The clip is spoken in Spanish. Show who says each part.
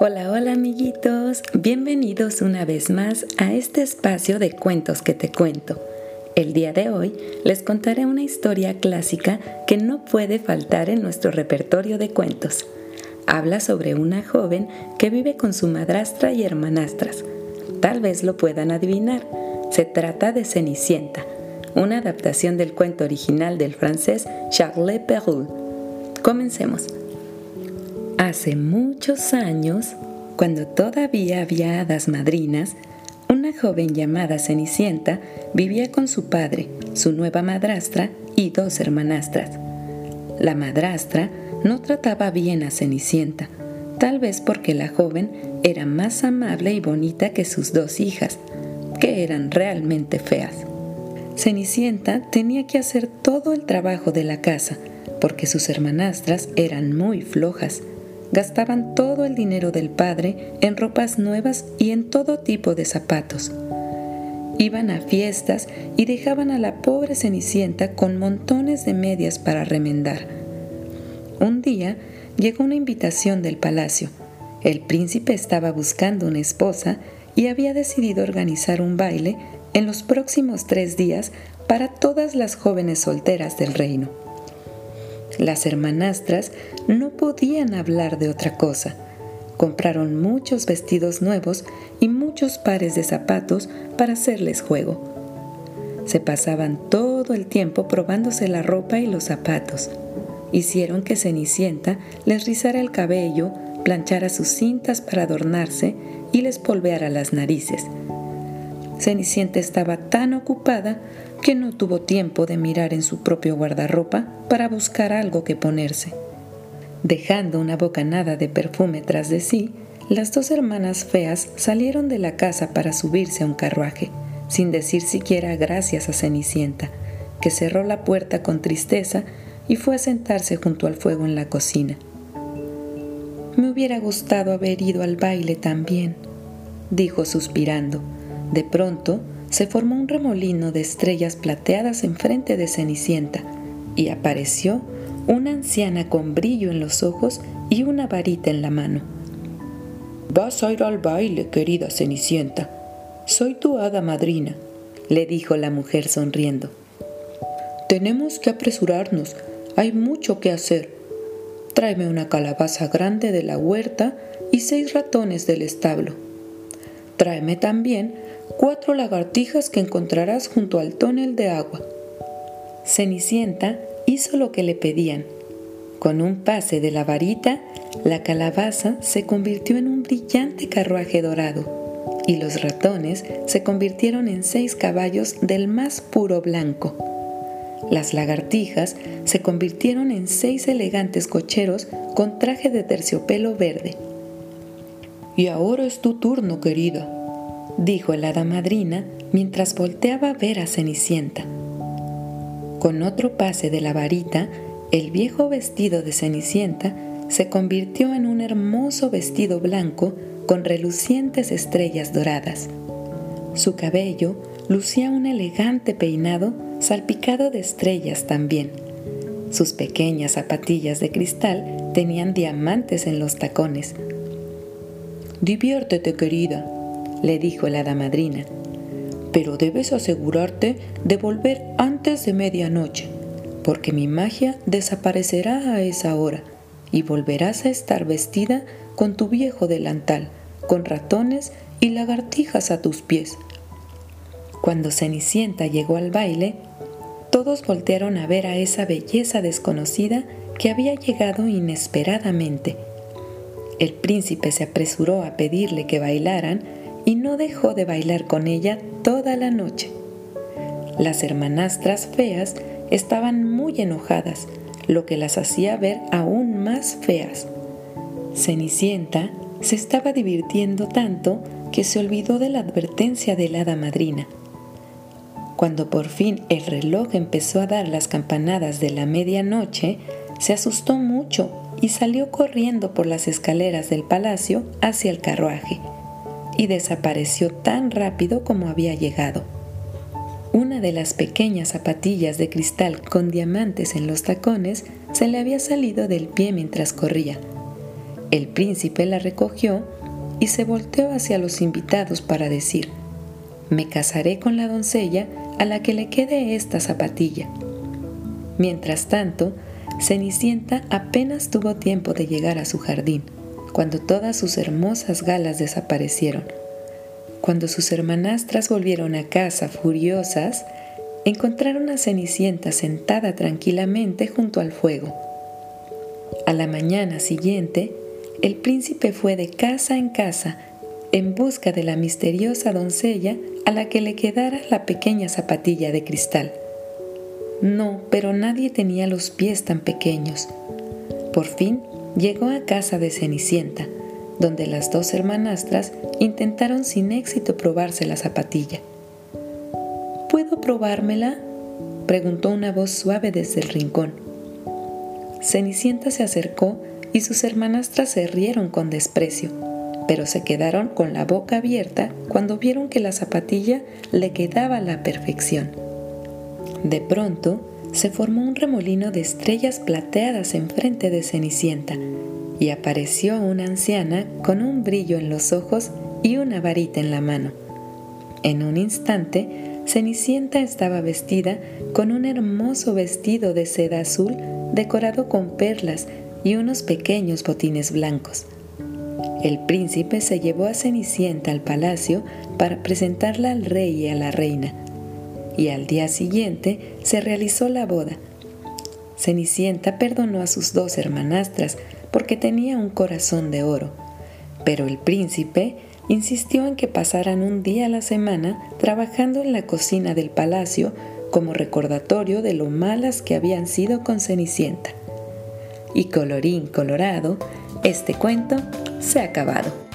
Speaker 1: Hola, hola amiguitos, bienvenidos una vez más a este espacio de cuentos que te cuento. El día de hoy les contaré una historia clásica que no puede faltar en nuestro repertorio de cuentos. Habla sobre una joven que vive con su madrastra y hermanastras. Tal vez lo puedan adivinar. Se trata de Cenicienta, una adaptación del cuento original del francés Charles Perrault. Comencemos. Hace muchos años, cuando todavía había hadas madrinas, una joven llamada Cenicienta vivía con su padre, su nueva madrastra y dos hermanastras. La madrastra no trataba bien a Cenicienta, tal vez porque la joven era más amable y bonita que sus dos hijas, que eran realmente feas. Cenicienta tenía que hacer todo el trabajo de la casa, porque sus hermanastras eran muy flojas gastaban todo el dinero del padre en ropas nuevas y en todo tipo de zapatos. Iban a fiestas y dejaban a la pobre Cenicienta con montones de medias para remendar. Un día llegó una invitación del palacio. El príncipe estaba buscando una esposa y había decidido organizar un baile en los próximos tres días para todas las jóvenes solteras del reino. Las hermanastras no podían hablar de otra cosa. Compraron muchos vestidos nuevos y muchos pares de zapatos para hacerles juego. Se pasaban todo el tiempo probándose la ropa y los zapatos. Hicieron que Cenicienta les rizara el cabello, planchara sus cintas para adornarse y les polveara las narices. Cenicienta estaba tan ocupada que no tuvo tiempo de mirar en su propio guardarropa para buscar algo que ponerse. Dejando una bocanada de perfume tras de sí, las dos hermanas feas salieron de la casa para subirse a un carruaje, sin decir siquiera gracias a Cenicienta, que cerró la puerta con tristeza y fue a sentarse junto al fuego en la cocina. Me hubiera gustado haber ido al baile también, dijo suspirando. De pronto, se formó un remolino de estrellas plateadas enfrente de Cenicienta y apareció una anciana con brillo en los ojos y una varita en la mano. Vas a ir al baile, querida Cenicienta. Soy tu hada madrina, le dijo la mujer sonriendo. Tenemos que apresurarnos, hay mucho que hacer. Tráeme una calabaza grande de la huerta y seis ratones del establo. Tráeme también cuatro lagartijas que encontrarás junto al tonel de agua. Cenicienta hizo lo que le pedían. Con un pase de la varita, la calabaza se convirtió en un brillante carruaje dorado y los ratones se convirtieron en seis caballos del más puro blanco. Las lagartijas se convirtieron en seis elegantes cocheros con traje de terciopelo verde. Y ahora es tu turno, querida, dijo el hada madrina mientras volteaba a ver a Cenicienta. Con otro pase de la varita, el viejo vestido de Cenicienta se convirtió en un hermoso vestido blanco con relucientes estrellas doradas. Su cabello lucía un elegante peinado salpicado de estrellas también. Sus pequeñas zapatillas de cristal tenían diamantes en los tacones. Diviértete, querida, le dijo la damadrina, pero debes asegurarte de volver antes de medianoche, porque mi magia desaparecerá a esa hora y volverás a estar vestida con tu viejo delantal, con ratones y lagartijas a tus pies. Cuando Cenicienta llegó al baile, todos voltearon a ver a esa belleza desconocida que había llegado inesperadamente. El príncipe se apresuró a pedirle que bailaran y no dejó de bailar con ella toda la noche. Las hermanastras feas estaban muy enojadas, lo que las hacía ver aún más feas. Cenicienta se estaba divirtiendo tanto que se olvidó de la advertencia de la hada madrina. Cuando por fin el reloj empezó a dar las campanadas de la medianoche, se asustó mucho y salió corriendo por las escaleras del palacio hacia el carruaje y desapareció tan rápido como había llegado. Una de las pequeñas zapatillas de cristal con diamantes en los tacones se le había salido del pie mientras corría. El príncipe la recogió y se volteó hacia los invitados para decir, me casaré con la doncella a la que le quede esta zapatilla. Mientras tanto, Cenicienta apenas tuvo tiempo de llegar a su jardín, cuando todas sus hermosas galas desaparecieron. Cuando sus hermanastras volvieron a casa furiosas, encontraron a Cenicienta sentada tranquilamente junto al fuego. A la mañana siguiente, el príncipe fue de casa en casa en busca de la misteriosa doncella a la que le quedara la pequeña zapatilla de cristal. No, pero nadie tenía los pies tan pequeños. Por fin llegó a casa de Cenicienta, donde las dos hermanastras intentaron sin éxito probarse la zapatilla. ¿Puedo probármela? preguntó una voz suave desde el rincón. Cenicienta se acercó y sus hermanastras se rieron con desprecio pero se quedaron con la boca abierta cuando vieron que la zapatilla le quedaba a la perfección. De pronto, se formó un remolino de estrellas plateadas enfrente de Cenicienta y apareció una anciana con un brillo en los ojos y una varita en la mano. En un instante, Cenicienta estaba vestida con un hermoso vestido de seda azul decorado con perlas y unos pequeños botines blancos. El príncipe se llevó a Cenicienta al palacio para presentarla al rey y a la reina, y al día siguiente se realizó la boda. Cenicienta perdonó a sus dos hermanastras porque tenía un corazón de oro, pero el príncipe insistió en que pasaran un día a la semana trabajando en la cocina del palacio como recordatorio de lo malas que habían sido con Cenicienta. Y colorín colorado, este cuento se ha acabado.